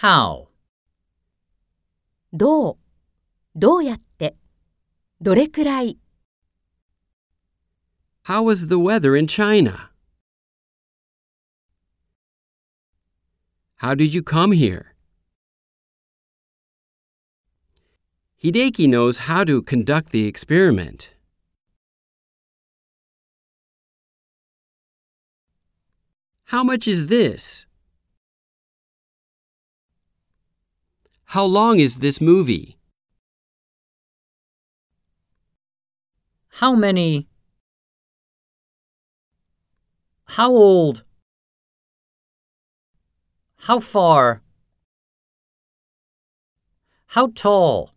How? どうどうやってどれくらい How is the weather in China? How did you come here? Hideki knows how to conduct the experiment. How much is this? How long is this movie? How many? How old? How far? How tall?